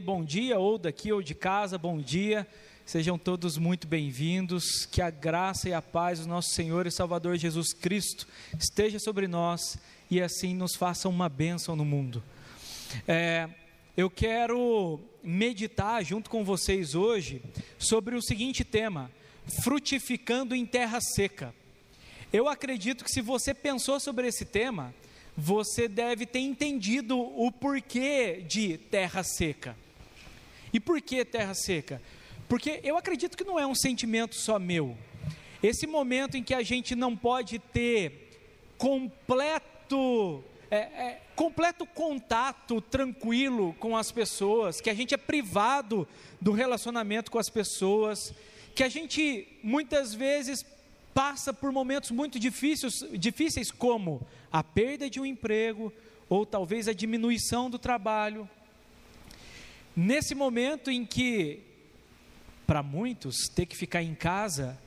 Bom dia, ou daqui ou de casa, bom dia. Sejam todos muito bem-vindos. Que a graça e a paz do nosso Senhor e Salvador Jesus Cristo esteja sobre nós e assim nos faça uma bênção no mundo. É, eu quero meditar junto com vocês hoje sobre o seguinte tema: frutificando em terra seca. Eu acredito que se você pensou sobre esse tema, você deve ter entendido o porquê de terra seca. E por que terra seca? Porque eu acredito que não é um sentimento só meu. Esse momento em que a gente não pode ter completo é, é, completo contato tranquilo com as pessoas, que a gente é privado do relacionamento com as pessoas, que a gente muitas vezes passa por momentos muito difíceis, difíceis como a perda de um emprego ou talvez a diminuição do trabalho. Nesse momento em que, para muitos, ter que ficar em casa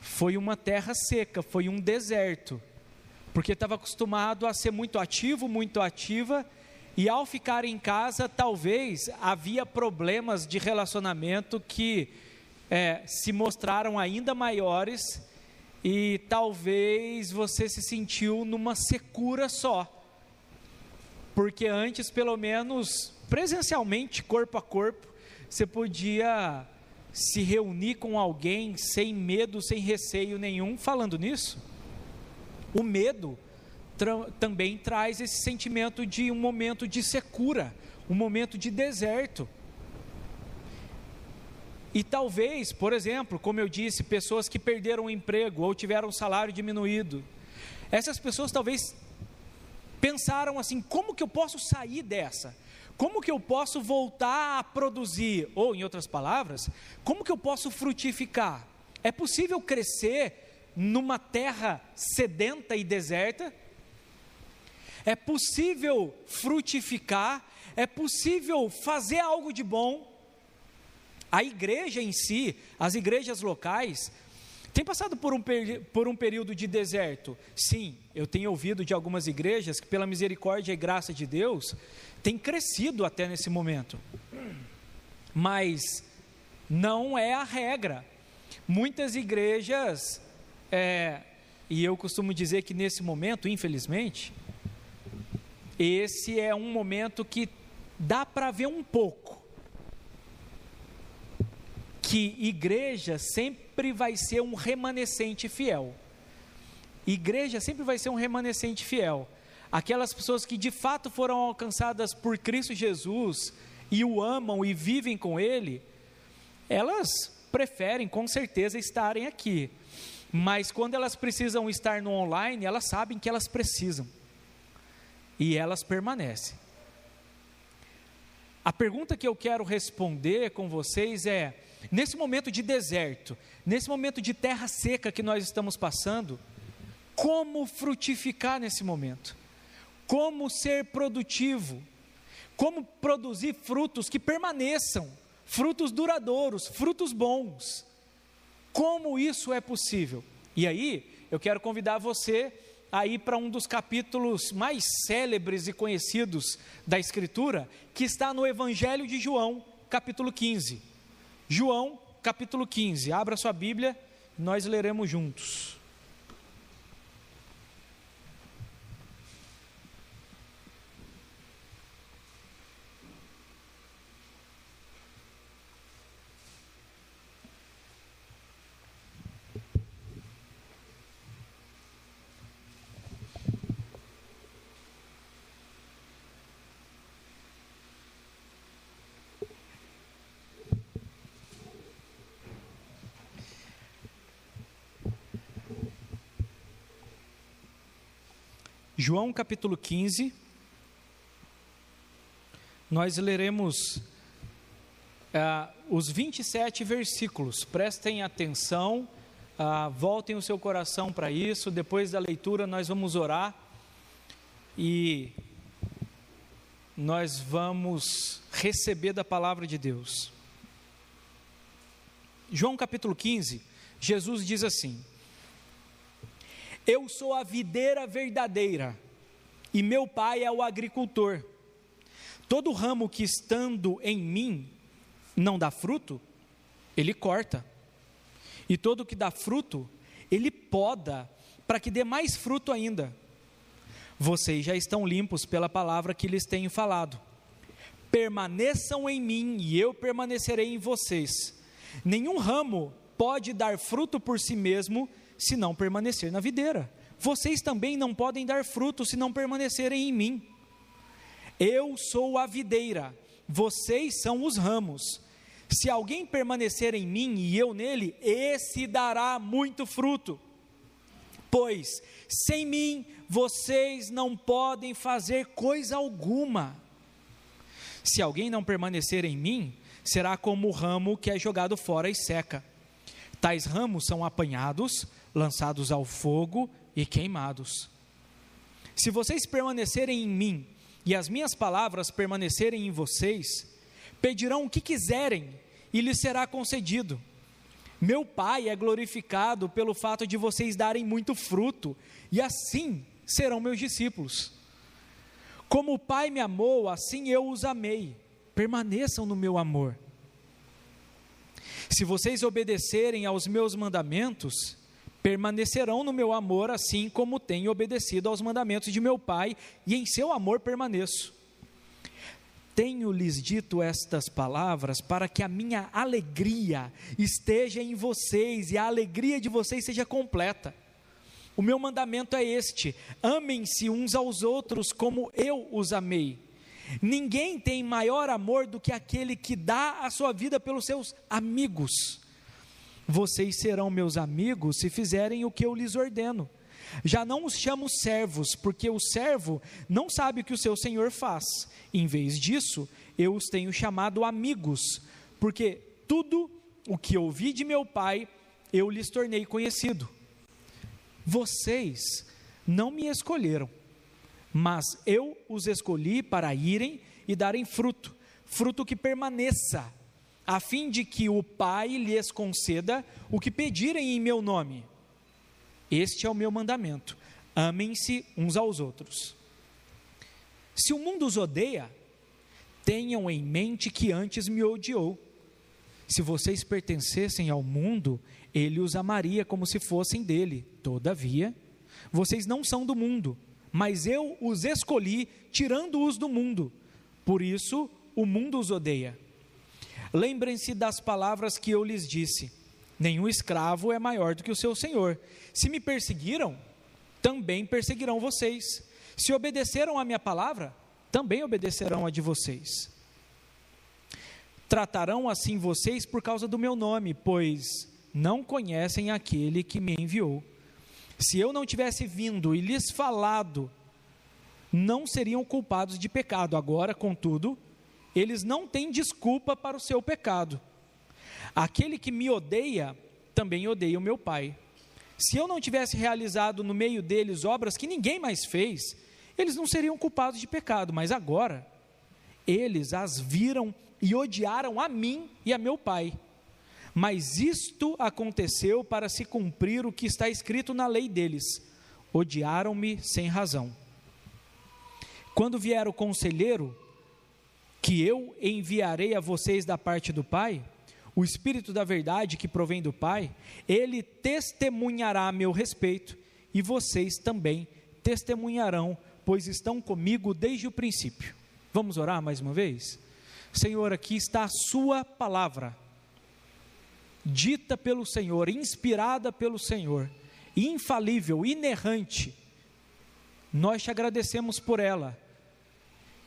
foi uma terra seca, foi um deserto, porque estava acostumado a ser muito ativo, muito ativa, e ao ficar em casa, talvez havia problemas de relacionamento que é, se mostraram ainda maiores e talvez você se sentiu numa secura só. Porque antes, pelo menos presencialmente, corpo a corpo, você podia se reunir com alguém sem medo, sem receio nenhum. Falando nisso, o medo tra também traz esse sentimento de um momento de secura, um momento de deserto. E talvez, por exemplo, como eu disse, pessoas que perderam o emprego ou tiveram o salário diminuído, essas pessoas talvez pensaram assim: como que eu posso sair dessa? Como que eu posso voltar a produzir? Ou, em outras palavras, como que eu posso frutificar? É possível crescer numa terra sedenta e deserta? É possível frutificar? É possível fazer algo de bom? A igreja em si, as igrejas locais, tem passado por um, por um período de deserto? Sim, eu tenho ouvido de algumas igrejas que, pela misericórdia e graça de Deus, tem crescido até nesse momento. Mas não é a regra. Muitas igrejas, é, e eu costumo dizer que nesse momento, infelizmente, esse é um momento que dá para ver um pouco que igreja sempre vai ser um remanescente fiel. Igreja sempre vai ser um remanescente fiel. Aquelas pessoas que de fato foram alcançadas por Cristo Jesus e o amam e vivem com Ele, elas preferem com certeza estarem aqui. Mas quando elas precisam estar no online, elas sabem que elas precisam. E elas permanecem. A pergunta que eu quero responder com vocês é: nesse momento de deserto, nesse momento de terra seca que nós estamos passando, como frutificar nesse momento? Como ser produtivo? Como produzir frutos que permaneçam, frutos duradouros, frutos bons? Como isso é possível? E aí, eu quero convidar você a ir para um dos capítulos mais célebres e conhecidos da Escritura, que está no Evangelho de João, capítulo 15. João, capítulo 15. Abra sua Bíblia, nós leremos juntos. João capítulo 15, nós leremos uh, os 27 versículos, prestem atenção, uh, voltem o seu coração para isso, depois da leitura nós vamos orar e nós vamos receber da palavra de Deus. João capítulo 15, Jesus diz assim: eu sou a videira verdadeira e meu pai é o agricultor. Todo ramo que estando em mim não dá fruto, ele corta. E todo que dá fruto, ele poda, para que dê mais fruto ainda. Vocês já estão limpos pela palavra que lhes tenho falado. Permaneçam em mim e eu permanecerei em vocês. Nenhum ramo pode dar fruto por si mesmo se não permanecer na videira. Vocês também não podem dar fruto se não permanecerem em mim. Eu sou a videira, vocês são os ramos. Se alguém permanecer em mim e eu nele, esse dará muito fruto. Pois sem mim vocês não podem fazer coisa alguma. Se alguém não permanecer em mim, será como o ramo que é jogado fora e seca. Tais ramos são apanhados, lançados ao fogo e queimados. Se vocês permanecerem em mim e as minhas palavras permanecerem em vocês, pedirão o que quiserem e lhes será concedido. Meu Pai é glorificado pelo fato de vocês darem muito fruto, e assim serão meus discípulos. Como o Pai me amou, assim eu os amei. Permaneçam no meu amor. Se vocês obedecerem aos meus mandamentos, permanecerão no meu amor, assim como tenho obedecido aos mandamentos de meu Pai, e em seu amor permaneço. Tenho-lhes dito estas palavras para que a minha alegria esteja em vocês e a alegria de vocês seja completa. O meu mandamento é este: amem-se uns aos outros como eu os amei. Ninguém tem maior amor do que aquele que dá a sua vida pelos seus amigos. Vocês serão meus amigos se fizerem o que eu lhes ordeno. Já não os chamo servos, porque o servo não sabe o que o seu senhor faz. Em vez disso, eu os tenho chamado amigos, porque tudo o que ouvi de meu pai, eu lhes tornei conhecido. Vocês não me escolheram, mas eu os escolhi para irem e darem fruto, fruto que permaneça, a fim de que o Pai lhes conceda o que pedirem em meu nome. Este é o meu mandamento: amem-se uns aos outros. Se o mundo os odeia, tenham em mente que antes me odiou. Se vocês pertencessem ao mundo, ele os amaria como se fossem dele. Todavia, vocês não são do mundo, mas eu os escolhi, tirando-os do mundo. Por isso, o mundo os odeia. Lembrem-se das palavras que eu lhes disse Nenhum escravo é maior do que o seu senhor. Se me perseguiram, também perseguirão vocês. Se obedeceram à minha palavra, também obedecerão a de vocês. Tratarão assim vocês por causa do meu nome, pois não conhecem aquele que me enviou. Se eu não tivesse vindo e lhes falado, não seriam culpados de pecado. Agora, contudo, eles não têm desculpa para o seu pecado Aquele que me odeia, também odeia o meu Pai. Se eu não tivesse realizado no meio deles obras que ninguém mais fez, eles não seriam culpados de pecado, mas agora, eles as viram e odiaram a mim e a meu Pai. Mas isto aconteceu para se cumprir o que está escrito na lei deles: odiaram-me sem razão. Quando vier o conselheiro, que eu enviarei a vocês da parte do Pai, o Espírito da Verdade que provém do Pai, ele testemunhará a meu respeito e vocês também testemunharão, pois estão comigo desde o princípio. Vamos orar mais uma vez? Senhor, aqui está a Sua palavra, dita pelo Senhor, inspirada pelo Senhor, infalível, inerrante. Nós te agradecemos por ela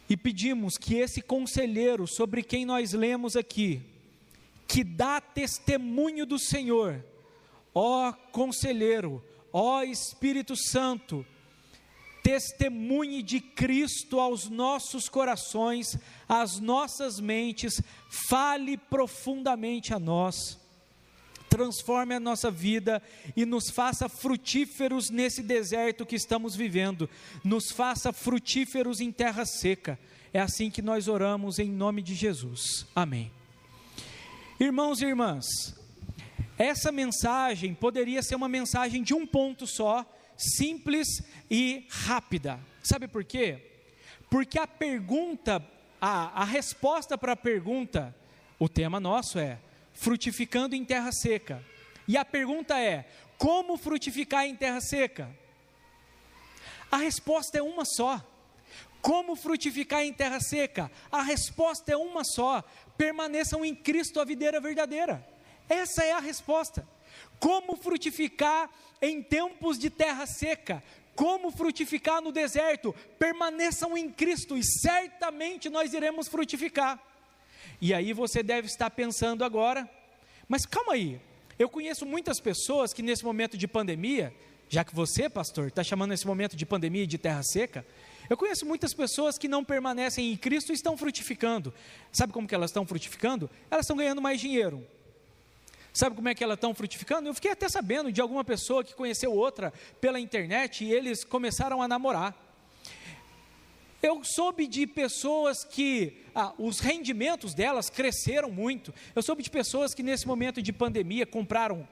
e pedimos que esse conselheiro sobre quem nós lemos aqui, que dá testemunho do Senhor, ó Conselheiro, ó Espírito Santo, testemunhe de Cristo aos nossos corações, às nossas mentes, fale profundamente a nós, transforme a nossa vida e nos faça frutíferos nesse deserto que estamos vivendo, nos faça frutíferos em terra seca. É assim que nós oramos em nome de Jesus. Amém. Irmãos e irmãs, essa mensagem poderia ser uma mensagem de um ponto só, simples e rápida. Sabe por quê? Porque a pergunta a, a resposta para a pergunta, o tema nosso é frutificando em terra seca. E a pergunta é: como frutificar em terra seca? A resposta é uma só. Como frutificar em terra seca? A resposta é uma só: permaneçam em Cristo a videira verdadeira. Essa é a resposta. Como frutificar em tempos de terra seca? Como frutificar no deserto? Permaneçam em Cristo e certamente nós iremos frutificar. E aí você deve estar pensando agora, mas calma aí, eu conheço muitas pessoas que nesse momento de pandemia, já que você, pastor, está chamando esse momento de pandemia e de terra seca, eu conheço muitas pessoas que não permanecem em Cristo e estão frutificando. Sabe como que elas estão frutificando? Elas estão ganhando mais dinheiro. Sabe como é que elas estão frutificando? Eu fiquei até sabendo de alguma pessoa que conheceu outra pela internet e eles começaram a namorar. Eu soube de pessoas que ah, os rendimentos delas cresceram muito. Eu soube de pessoas que nesse momento de pandemia compraram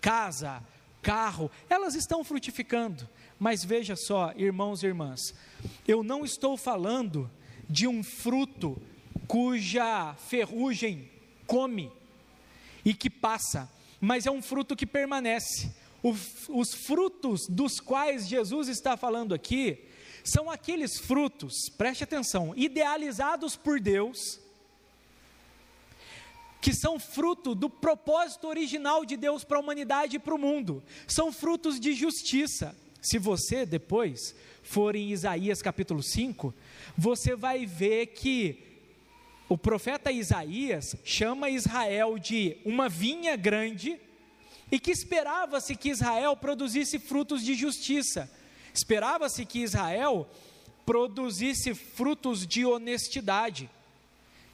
casa, carro, elas estão frutificando. Mas veja só, irmãos e irmãs, eu não estou falando de um fruto cuja ferrugem come e que passa, mas é um fruto que permanece. O, os frutos dos quais Jesus está falando aqui são aqueles frutos, preste atenção, idealizados por Deus, que são fruto do propósito original de Deus para a humanidade e para o mundo, são frutos de justiça. Se você depois for em Isaías capítulo 5, você vai ver que o profeta Isaías chama Israel de uma vinha grande e que esperava-se que Israel produzisse frutos de justiça. Esperava-se que Israel produzisse frutos de honestidade,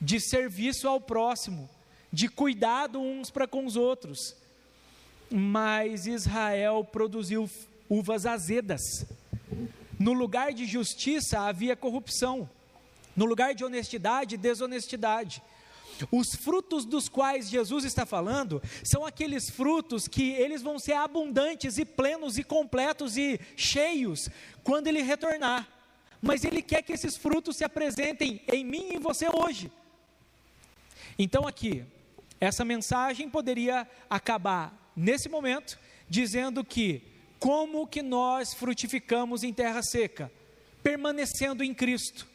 de serviço ao próximo, de cuidado uns para com os outros. Mas Israel produziu uvas azedas. No lugar de justiça havia corrupção. No lugar de honestidade, desonestidade. Os frutos dos quais Jesus está falando são aqueles frutos que eles vão ser abundantes e plenos e completos e cheios quando ele retornar. Mas ele quer que esses frutos se apresentem em mim e em você hoje. Então aqui, essa mensagem poderia acabar nesse momento dizendo que como que nós frutificamos em terra seca? Permanecendo em Cristo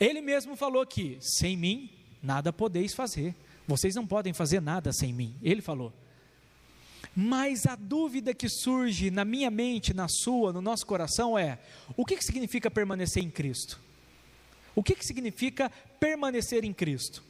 ele mesmo falou que sem mim nada podeis fazer. Vocês não podem fazer nada sem mim. Ele falou. Mas a dúvida que surge na minha mente, na sua, no nosso coração é: o que, que significa permanecer em Cristo? O que, que significa permanecer em Cristo?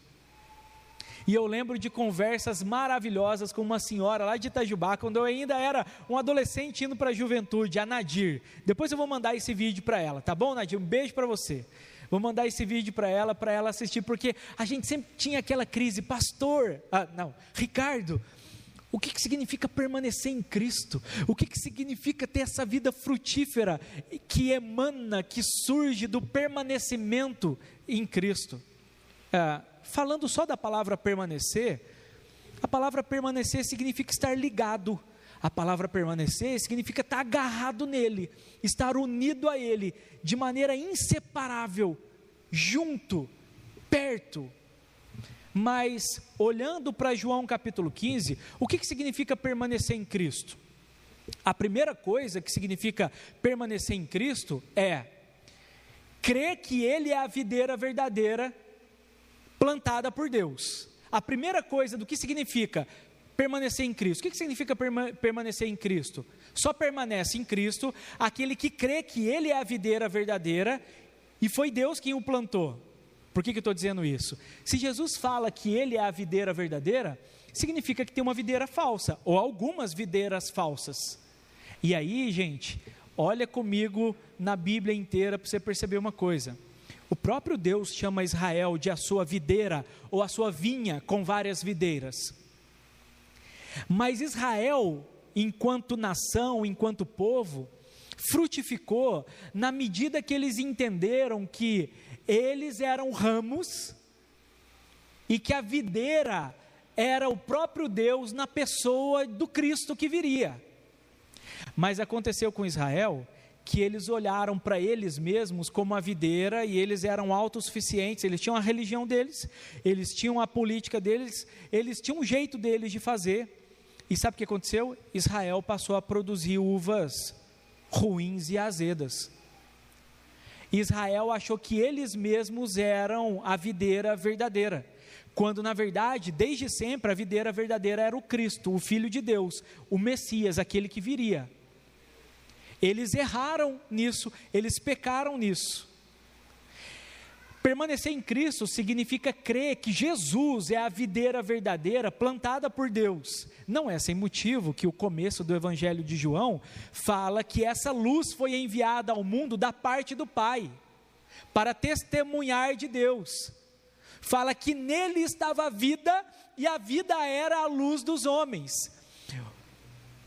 E eu lembro de conversas maravilhosas com uma senhora lá de Itajubá, quando eu ainda era um adolescente indo para a juventude, a Nadir. Depois eu vou mandar esse vídeo para ela, tá bom, Nadir? Um beijo para você. Vou mandar esse vídeo para ela, para ela assistir, porque a gente sempre tinha aquela crise, pastor, ah, não, Ricardo, o que, que significa permanecer em Cristo? O que, que significa ter essa vida frutífera que emana, que surge do permanecimento em Cristo? Ah, falando só da palavra permanecer, a palavra permanecer significa estar ligado. A palavra permanecer significa estar agarrado nele, estar unido a ele, de maneira inseparável, junto, perto. Mas, olhando para João capítulo 15, o que, que significa permanecer em Cristo? A primeira coisa que significa permanecer em Cristo é crer que Ele é a videira verdadeira plantada por Deus. A primeira coisa do que significa permanecer em Cristo. O que significa permanecer em Cristo? Só permanece em Cristo aquele que crê que Ele é a videira verdadeira e foi Deus quem o plantou. Por que, que eu estou dizendo isso? Se Jesus fala que Ele é a videira verdadeira, significa que tem uma videira falsa, ou algumas videiras falsas. E aí, gente, olha comigo na Bíblia inteira para você perceber uma coisa. O próprio Deus chama Israel de a sua videira ou a sua vinha com várias videiras. Mas Israel, enquanto nação, enquanto povo, frutificou na medida que eles entenderam que eles eram ramos e que a videira era o próprio Deus na pessoa do Cristo que viria. Mas aconteceu com Israel que eles olharam para eles mesmos como a videira e eles eram autossuficientes, eles tinham a religião deles, eles tinham a política deles, eles tinham um jeito deles de fazer. E sabe o que aconteceu? Israel passou a produzir uvas ruins e azedas. Israel achou que eles mesmos eram a videira verdadeira, quando na verdade, desde sempre, a videira verdadeira era o Cristo, o Filho de Deus, o Messias, aquele que viria. Eles erraram nisso, eles pecaram nisso. Permanecer em Cristo significa crer que Jesus é a videira verdadeira plantada por Deus. Não é sem motivo que o começo do Evangelho de João fala que essa luz foi enviada ao mundo da parte do Pai, para testemunhar de Deus. Fala que nele estava a vida e a vida era a luz dos homens.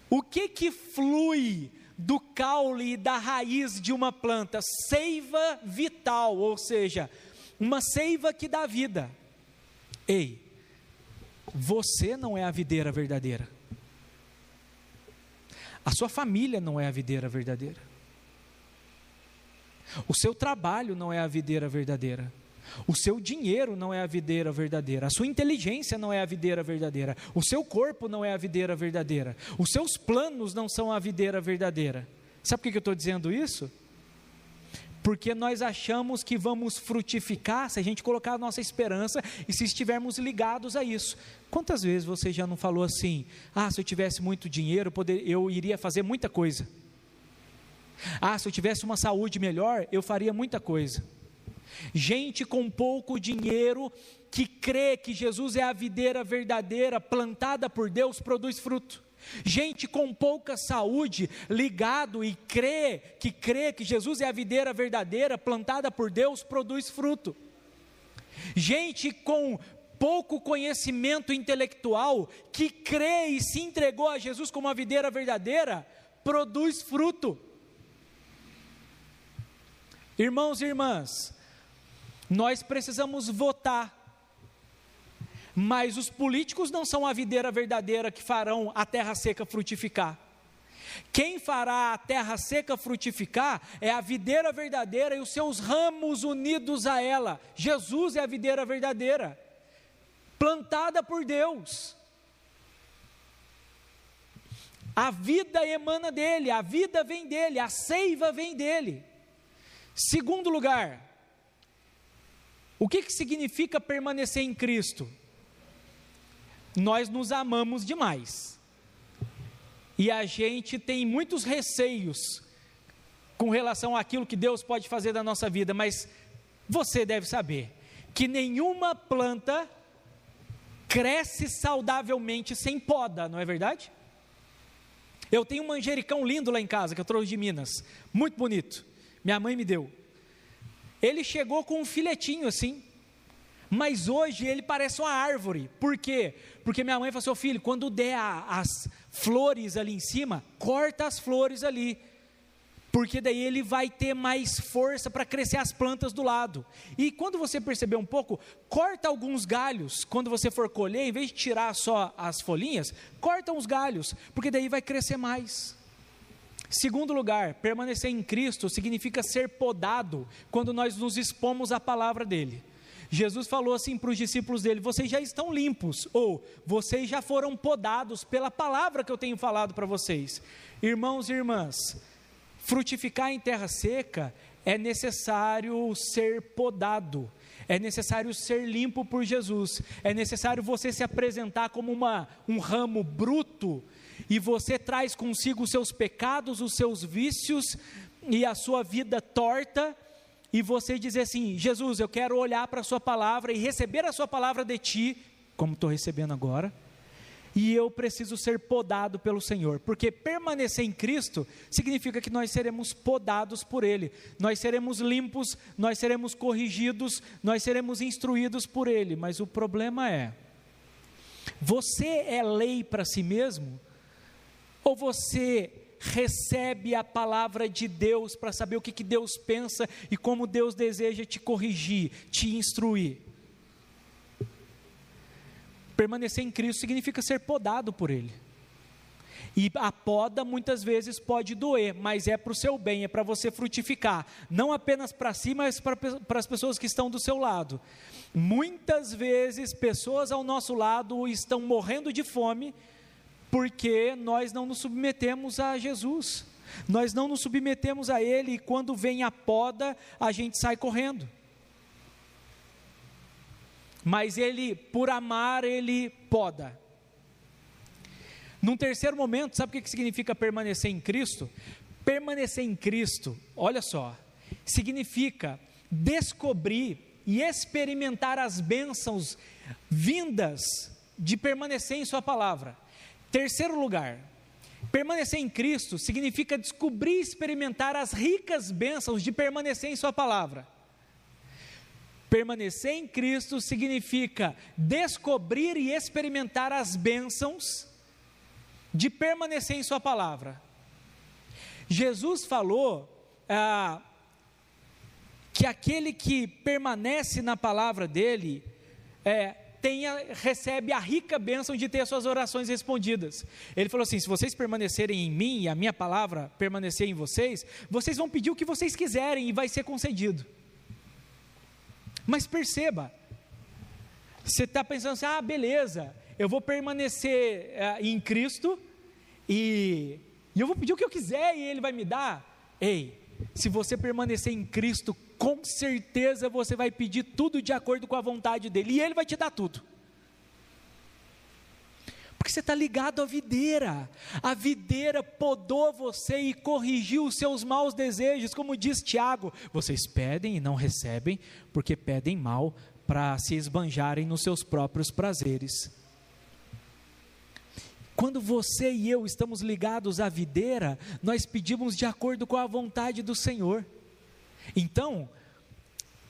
O que que flui do caule e da raiz de uma planta, seiva vital, ou seja, uma seiva que dá vida. Ei, você não é a videira verdadeira. A sua família não é a videira verdadeira. O seu trabalho não é a videira verdadeira. O seu dinheiro não é a videira verdadeira, a sua inteligência não é a videira verdadeira, o seu corpo não é a videira verdadeira, os seus planos não são a videira verdadeira. Sabe por que eu estou dizendo isso? Porque nós achamos que vamos frutificar se a gente colocar a nossa esperança e se estivermos ligados a isso. Quantas vezes você já não falou assim: ah, se eu tivesse muito dinheiro, eu iria fazer muita coisa. Ah, se eu tivesse uma saúde melhor, eu faria muita coisa. Gente com pouco dinheiro que crê que Jesus é a videira verdadeira, plantada por Deus, produz fruto. Gente com pouca saúde, ligado e crê que crê que Jesus é a videira verdadeira, plantada por Deus, produz fruto. Gente com pouco conhecimento intelectual, que crê e se entregou a Jesus como a videira verdadeira, produz fruto. Irmãos e irmãs, nós precisamos votar. Mas os políticos não são a videira verdadeira que farão a terra seca frutificar. Quem fará a terra seca frutificar é a videira verdadeira e os seus ramos unidos a ela. Jesus é a videira verdadeira, plantada por Deus. A vida emana dele, a vida vem dele, a seiva vem dele. Segundo lugar, o que, que significa permanecer em Cristo? Nós nos amamos demais. E a gente tem muitos receios com relação àquilo que Deus pode fazer da nossa vida, mas você deve saber que nenhuma planta cresce saudavelmente sem poda, não é verdade? Eu tenho um manjericão lindo lá em casa que eu trouxe de Minas, muito bonito. Minha mãe me deu. Ele chegou com um filetinho assim, mas hoje ele parece uma árvore. Por quê? Porque minha mãe falou: seu filho, quando der a, as flores ali em cima, corta as flores ali. Porque daí ele vai ter mais força para crescer as plantas do lado. E quando você perceber um pouco, corta alguns galhos. Quando você for colher, em vez de tirar só as folhinhas, corta uns galhos, porque daí vai crescer mais. Segundo lugar, permanecer em Cristo significa ser podado quando nós nos expomos à palavra dele. Jesus falou assim para os discípulos dele: vocês já estão limpos, ou vocês já foram podados pela palavra que eu tenho falado para vocês. Irmãos e irmãs, frutificar em terra seca é necessário ser podado, é necessário ser limpo por Jesus, é necessário você se apresentar como uma, um ramo bruto e você traz consigo os seus pecados, os seus vícios e a sua vida torta, e você dizer assim: Jesus, eu quero olhar para a Sua palavra e receber a Sua palavra de Ti, como estou recebendo agora, e eu preciso ser podado pelo Senhor, porque permanecer em Cristo significa que nós seremos podados por Ele, nós seremos limpos, nós seremos corrigidos, nós seremos instruídos por Ele, mas o problema é: você é lei para si mesmo? Ou você recebe a palavra de Deus para saber o que, que Deus pensa e como Deus deseja te corrigir, te instruir? Permanecer em Cristo significa ser podado por Ele. E a poda muitas vezes pode doer, mas é para o seu bem, é para você frutificar, não apenas para si, mas para, as pessoas que estão do seu lado. Muitas vezes, pessoas ao nosso lado estão morrendo de fome porque nós não nos submetemos a Jesus, nós não nos submetemos a Ele, e quando vem a poda, a gente sai correndo. Mas Ele, por amar, Ele poda. Num terceiro momento, sabe o que significa permanecer em Cristo? Permanecer em Cristo, olha só, significa descobrir e experimentar as bênçãos vindas de permanecer em Sua palavra. Terceiro lugar, permanecer em Cristo significa descobrir e experimentar as ricas bênçãos de permanecer em Sua palavra. Permanecer em Cristo significa descobrir e experimentar as bênçãos de permanecer em Sua palavra. Jesus falou ah, que aquele que permanece na palavra dele é, tenha, recebe a rica bênção de ter suas orações respondidas. Ele falou assim: se vocês permanecerem em mim e a minha palavra permanecer em vocês, vocês vão pedir o que vocês quiserem e vai ser concedido. Mas perceba, você está pensando assim: ah, beleza, eu vou permanecer é, em Cristo e, e eu vou pedir o que eu quiser e Ele vai me dar. Ei, se você permanecer em Cristo, com certeza você vai pedir tudo de acordo com a vontade dEle e Ele vai te dar tudo. Porque você está ligado à videira. A videira podou você e corrigiu os seus maus desejos, como diz Tiago. Vocês pedem e não recebem, porque pedem mal para se esbanjarem nos seus próprios prazeres. Quando você e eu estamos ligados à videira, nós pedimos de acordo com a vontade do Senhor. Então,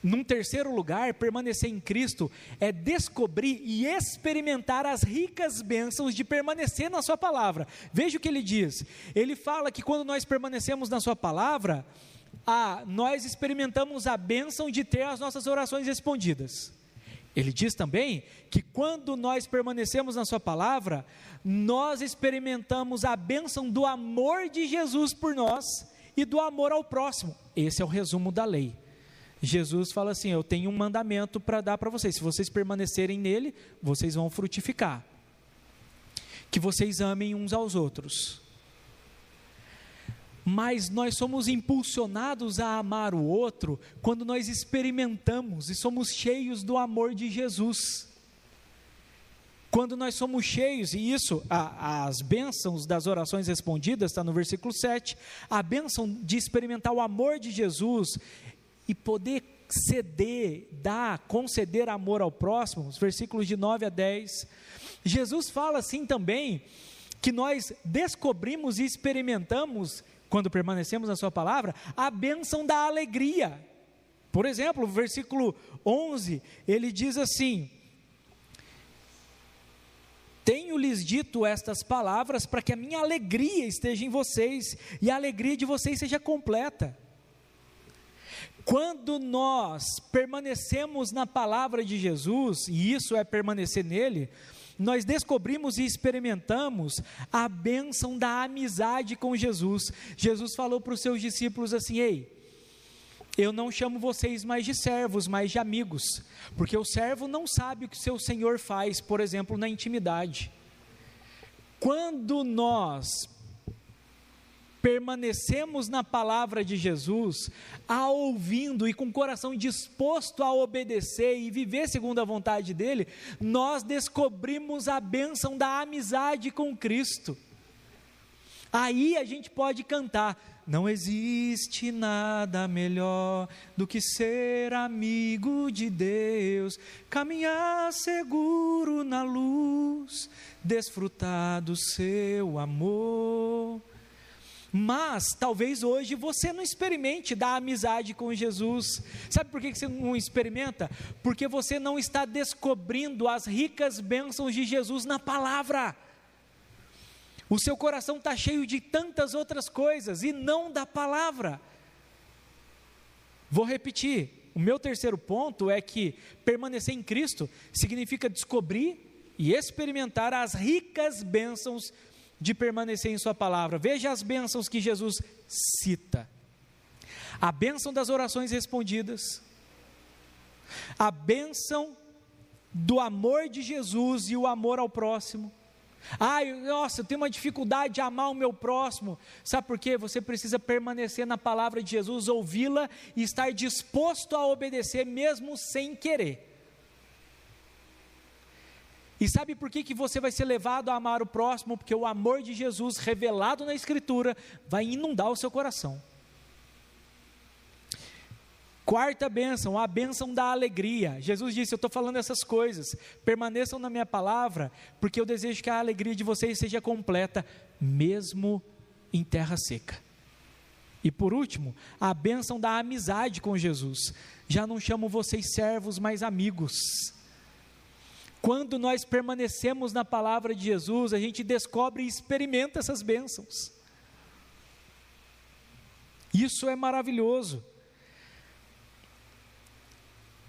num terceiro lugar, permanecer em Cristo é descobrir e experimentar as ricas bênçãos de permanecer na Sua palavra. Veja o que ele diz. Ele fala que quando nós permanecemos na Sua palavra, ah, nós experimentamos a bênção de ter as nossas orações respondidas. Ele diz também que quando nós permanecemos na Sua palavra, nós experimentamos a bênção do amor de Jesus por nós e do amor ao próximo. Esse é o resumo da lei. Jesus fala assim: Eu tenho um mandamento para dar para vocês. Se vocês permanecerem nele, vocês vão frutificar. Que vocês amem uns aos outros mas nós somos impulsionados a amar o outro quando nós experimentamos e somos cheios do amor de Jesus. Quando nós somos cheios, e isso, a, as bênçãos das orações respondidas, está no versículo 7, a bênção de experimentar o amor de Jesus e poder ceder, dar, conceder amor ao próximo, os versículos de 9 a 10. Jesus fala assim também, que nós descobrimos e experimentamos quando permanecemos na Sua palavra, a bênção da alegria. Por exemplo, o versículo 11, ele diz assim: Tenho-lhes dito estas palavras para que a minha alegria esteja em vocês e a alegria de vocês seja completa. Quando nós permanecemos na palavra de Jesus, e isso é permanecer nele, nós descobrimos e experimentamos a bênção da amizade com Jesus. Jesus falou para os seus discípulos assim: Ei, eu não chamo vocês mais de servos, mas de amigos, porque o servo não sabe o que seu senhor faz, por exemplo, na intimidade. Quando nós permanecemos na palavra de Jesus, a ouvindo e com o coração disposto a obedecer e viver segundo a vontade dele, nós descobrimos a bênção da amizade com Cristo. Aí a gente pode cantar: não existe nada melhor do que ser amigo de Deus, caminhar seguro na luz, desfrutar do seu amor. Mas talvez hoje você não experimente dar amizade com Jesus. Sabe por que você não experimenta? Porque você não está descobrindo as ricas bênçãos de Jesus na palavra. O seu coração está cheio de tantas outras coisas e não da palavra. Vou repetir. O meu terceiro ponto é que permanecer em Cristo significa descobrir e experimentar as ricas bênçãos de permanecer em Sua palavra. Veja as bênçãos que Jesus cita: a bênção das orações respondidas, a bênção do amor de Jesus e o amor ao próximo. Ai, nossa, eu tenho uma dificuldade de amar o meu próximo. Sabe por quê? Você precisa permanecer na palavra de Jesus, ouvi-la e estar disposto a obedecer, mesmo sem querer. E sabe por que, que você vai ser levado a amar o próximo? Porque o amor de Jesus, revelado na Escritura, vai inundar o seu coração. Quarta bênção, a bênção da alegria. Jesus disse: Eu estou falando essas coisas, permaneçam na minha palavra, porque eu desejo que a alegria de vocês seja completa, mesmo em terra seca. E por último, a bênção da amizade com Jesus. Já não chamo vocês servos, mas amigos. Quando nós permanecemos na palavra de Jesus, a gente descobre e experimenta essas bênçãos. Isso é maravilhoso.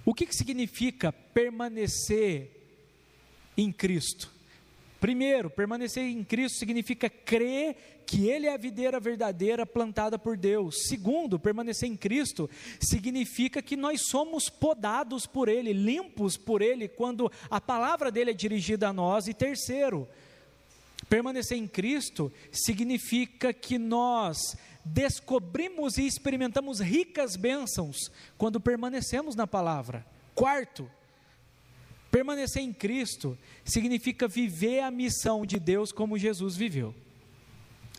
O que, que significa permanecer em Cristo? Primeiro, permanecer em Cristo significa crer que Ele é a videira verdadeira plantada por Deus. Segundo, permanecer em Cristo significa que nós somos podados por Ele, limpos por Ele, quando a palavra dele é dirigida a nós. E terceiro, permanecer em Cristo significa que nós descobrimos e experimentamos ricas bênçãos quando permanecemos na palavra. Quarto, permanecer em Cristo significa viver a missão de Deus como Jesus viveu.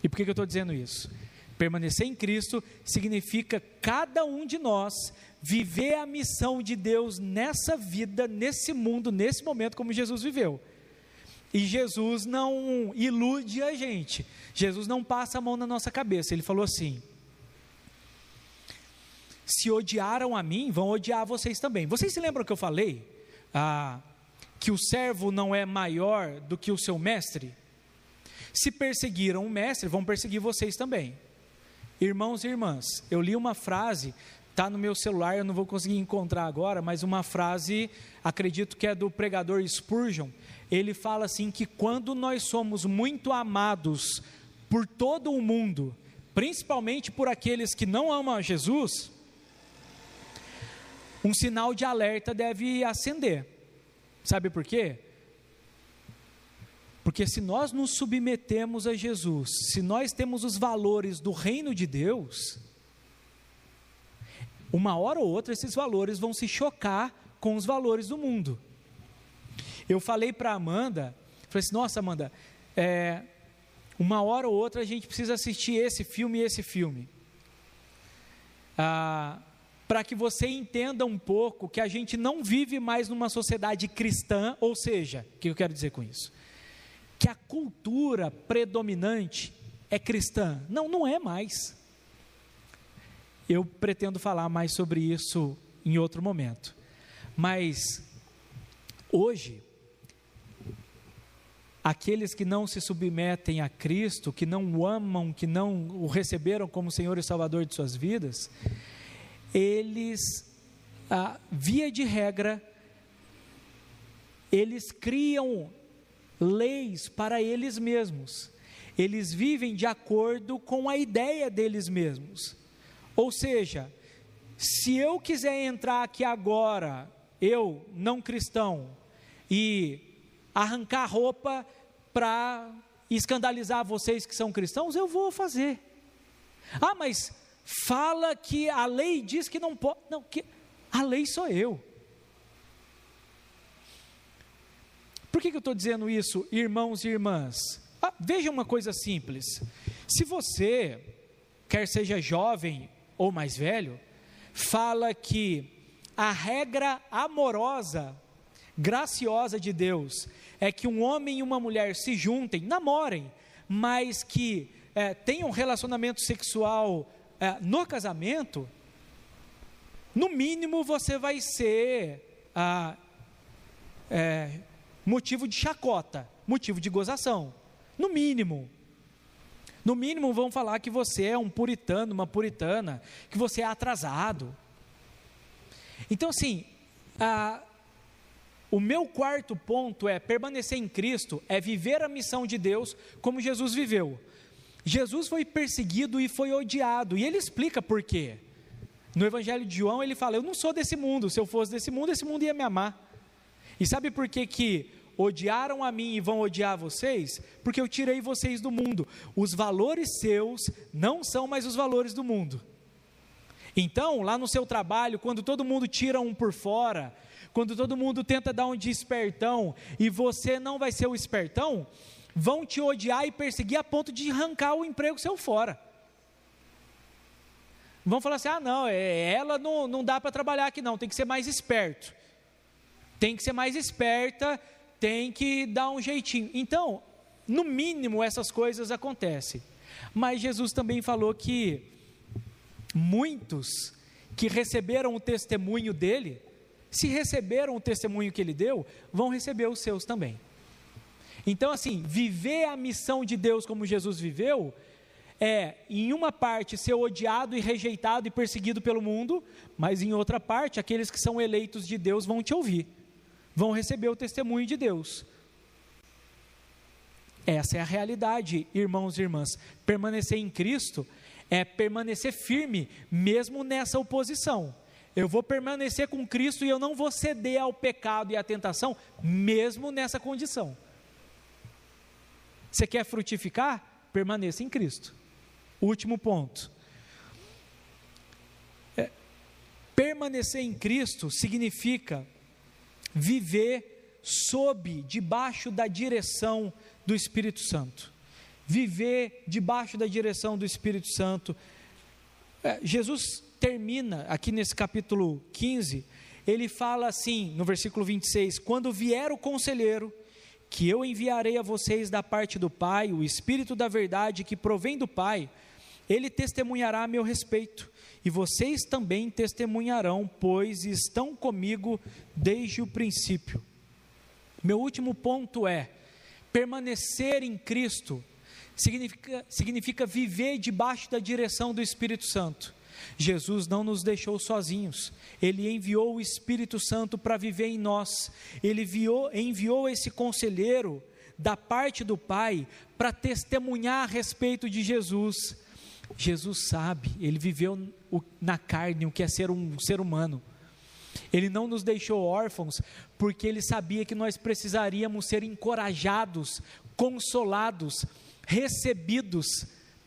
E por que, eu estou dizendo isso? Permanecer em Cristo significa cada um de nós viver a missão de Deus nessa vida, nesse mundo, nesse momento, como Jesus viveu. E Jesus não ilude a gente. Jesus não passa a mão na nossa cabeça. Ele falou assim: Se odiaram a mim, vão odiar vocês também. Vocês se lembram que eu falei ah, que o servo não é maior do que o seu mestre? Se perseguiram o mestre, vão perseguir vocês também. Irmãos e irmãs, eu li uma frase, está no meu celular, eu não vou conseguir encontrar agora, mas uma frase, acredito que é do pregador Spurgeon ele fala assim que quando nós somos muito amados por todo o mundo, principalmente por aqueles que não amam a Jesus, um sinal de alerta deve acender. Sabe por quê? Porque se nós nos submetemos a Jesus, se nós temos os valores do reino de Deus, uma hora ou outra esses valores vão se chocar com os valores do mundo. Eu falei para Amanda, falei assim, nossa Amanda, é, uma hora ou outra a gente precisa assistir esse filme e esse filme. Ah, para que você entenda um pouco que a gente não vive mais numa sociedade cristã, ou seja, o que eu quero dizer com isso? Que a cultura predominante é cristã. Não, não é mais. Eu pretendo falar mais sobre isso em outro momento. Mas hoje aqueles que não se submetem a Cristo, que não o amam, que não o receberam como Senhor e Salvador de suas vidas, eles, via de regra, eles criam leis para eles mesmos, eles vivem de acordo com a ideia deles mesmos. Ou seja, se eu quiser entrar aqui agora, eu, não cristão, e arrancar roupa para escandalizar vocês que são cristãos, eu vou fazer. Ah, mas fala que a lei diz que não pode. Não, que a lei sou eu. Por que, que eu estou dizendo isso, irmãos e irmãs? Ah, veja uma coisa simples. Se você, quer seja jovem ou mais velho, fala que a regra amorosa graciosa de Deus é que um homem e uma mulher se juntem, namorem, mas que é, tenham um relacionamento sexual é, no casamento, no mínimo você vai ser ah, é, motivo de chacota, motivo de gozação. No mínimo. No mínimo vão falar que você é um puritano, uma puritana, que você é atrasado. Então, assim, ah, O meu quarto ponto é permanecer em Cristo, é viver a missão de Deus como Jesus viveu. Jesus foi perseguido e foi odiado, e ele explica por quê. No Evangelho de João, ele fala: Eu não sou desse mundo, se eu fosse desse mundo, esse mundo ia me amar. E sabe por que, que odiaram a mim e vão odiar vocês? Porque eu tirei vocês do mundo. Os valores seus não são mais os valores do mundo. Então, lá no seu trabalho, quando todo mundo tira um por fora, quando todo mundo tenta dar um de espertão e você não vai ser o espertão, vão te odiar e perseguir a ponto de arrancar o emprego seu fora. Vão falar assim: ah, não, é, ela não, não dá para trabalhar aqui, não, tem que ser mais esperto. Tem que ser mais esperta, tem que dar um jeitinho. Então, no mínimo, essas coisas acontecem. Mas Jesus também falou que muitos que receberam o testemunho dele, se receberam o testemunho que ele deu, vão receber os seus também. Então, assim, viver a missão de Deus como Jesus viveu, é, em uma parte, ser odiado e rejeitado e perseguido pelo mundo, mas em outra parte, aqueles que são eleitos de Deus vão te ouvir, vão receber o testemunho de Deus. Essa é a realidade, irmãos e irmãs. Permanecer em Cristo é permanecer firme, mesmo nessa oposição. Eu vou permanecer com Cristo e eu não vou ceder ao pecado e à tentação, mesmo nessa condição. Você quer frutificar? Permaneça em Cristo. Último ponto. É, permanecer em Cristo significa viver sob, debaixo da direção do Espírito Santo viver debaixo da direção do Espírito Santo. É, Jesus termina aqui nesse capítulo 15, ele fala assim, no versículo 26: Quando vier o conselheiro, que eu enviarei a vocês da parte do Pai, o Espírito da verdade que provém do Pai, ele testemunhará a meu respeito, e vocês também testemunharão, pois estão comigo desde o princípio. Meu último ponto é: permanecer em Cristo significa, significa viver debaixo da direção do Espírito Santo. Jesus não nos deixou sozinhos, Ele enviou o Espírito Santo para viver em nós, Ele enviou, esse conselheiro da parte do Pai para testemunhar a respeito de Jesus. Jesus sabe, Ele viveu na carne o que é ser um ser humano. Ele não nos deixou órfãos, porque Ele sabia que nós precisaríamos ser encorajados, consolados, recebidos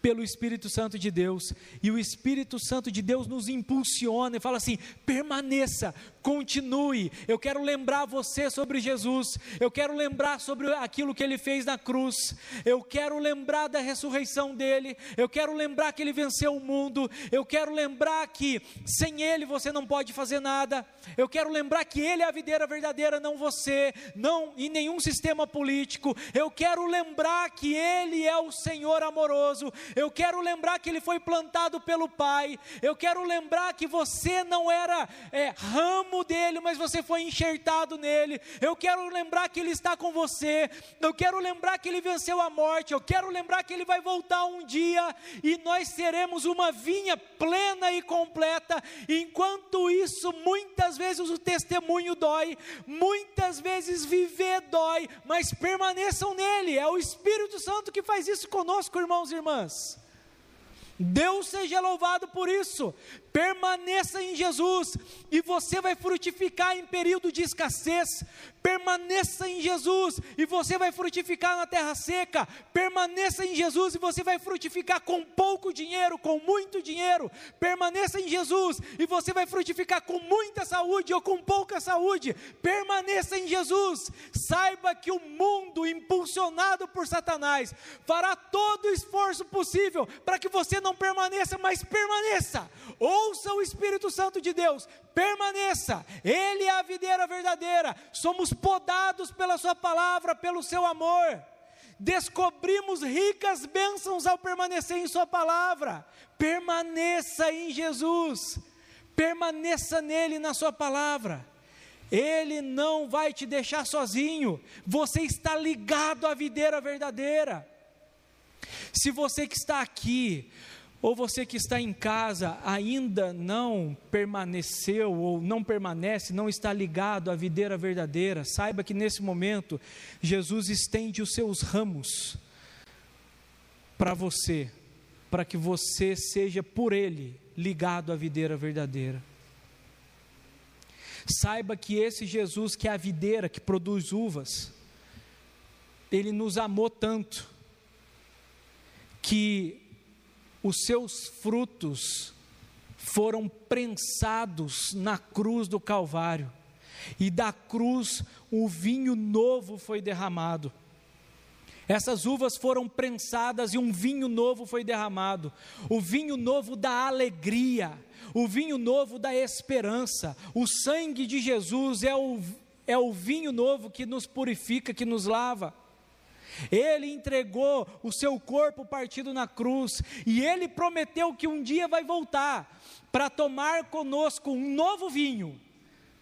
pelo Espírito Santo de Deus, e o Espírito Santo de Deus nos impulsiona e fala assim: permaneça, continue. Eu quero lembrar você sobre Jesus, eu quero lembrar sobre aquilo que ele fez na cruz, eu quero lembrar da ressurreição dele, eu quero lembrar que ele venceu o mundo, eu quero lembrar que sem ele você não pode fazer nada, eu quero lembrar que ele é a videira verdadeira, não você, não em nenhum sistema político, eu quero lembrar que ele é o Senhor amoroso, eu quero lembrar que ele foi plantado pelo Pai, eu quero lembrar que você não era é, ramo dele, mas você foi enxertado nele. Eu quero lembrar que ele está com você. Eu quero lembrar que ele venceu a morte. Eu quero lembrar que ele vai voltar um dia e nós seremos uma vinha plena e completa. Enquanto isso, muitas vezes o testemunho dói, muitas vezes viver dói, mas permaneçam nele. É o Espírito Santo que faz isso conosco, irmãos e irmãs. Deus seja louvado por isso. Permaneça em Jesus e você vai frutificar em período de escassez. Permaneça em Jesus e você vai frutificar na terra seca. Permaneça em Jesus e você vai frutificar com pouco dinheiro, com muito dinheiro. Permaneça em Jesus e você vai frutificar com muita saúde ou com pouca saúde. Permaneça em Jesus. Saiba que o mundo, impulsionado por Satanás, fará todo o esforço possível para que você não permaneça, mas permaneça. Ouça o Espírito Santo de Deus, permaneça. Ele é a videira verdadeira. Somos podados pela Sua palavra, pelo Seu amor. Descobrimos ricas bênçãos ao permanecer em Sua palavra. Permaneça em Jesus. Permaneça nele, na Sua palavra. Ele não vai te deixar sozinho. Você está ligado à videira verdadeira. Se você que está aqui, ou você que está em casa ainda não permaneceu ou não permanece, não está ligado à videira verdadeira, saiba que nesse momento Jesus estende os seus ramos para você, para que você seja por Ele ligado à videira verdadeira. Saiba que esse Jesus, que é a videira que produz uvas, Ele nos amou tanto, que os seus frutos foram prensados na cruz do Calvário, e da cruz o vinho novo foi derramado. Essas uvas foram prensadas e um vinho novo foi derramado. O vinho novo da alegria, o vinho novo da esperança. O sangue de Jesus é o, é o vinho novo que nos purifica, que nos lava. Ele entregou o seu corpo partido na cruz e ele prometeu que um dia vai voltar para tomar conosco um novo vinho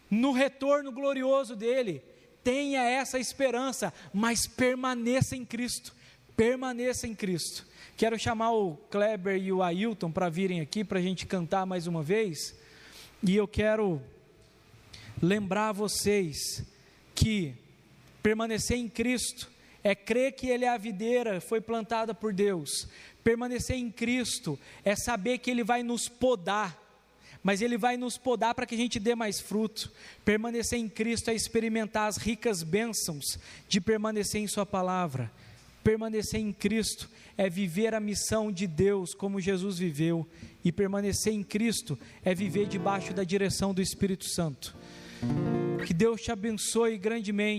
no retorno glorioso dele. Tenha essa esperança, mas permaneça em Cristo. Permaneça em Cristo. Quero chamar o Kleber e o Ailton para virem aqui para a gente cantar mais uma vez. E eu quero lembrar vocês que permanecer em Cristo é crer que Ele é a videira, foi plantada por Deus. Permanecer em Cristo é saber que Ele vai nos podar, mas Ele vai nos podar para que a gente dê mais fruto. Permanecer em Cristo é experimentar as ricas bênçãos de permanecer em Sua palavra. Permanecer em Cristo é viver a missão de Deus como Jesus viveu, e permanecer em Cristo é viver debaixo da direção do Espírito Santo. Que Deus te abençoe grandemente.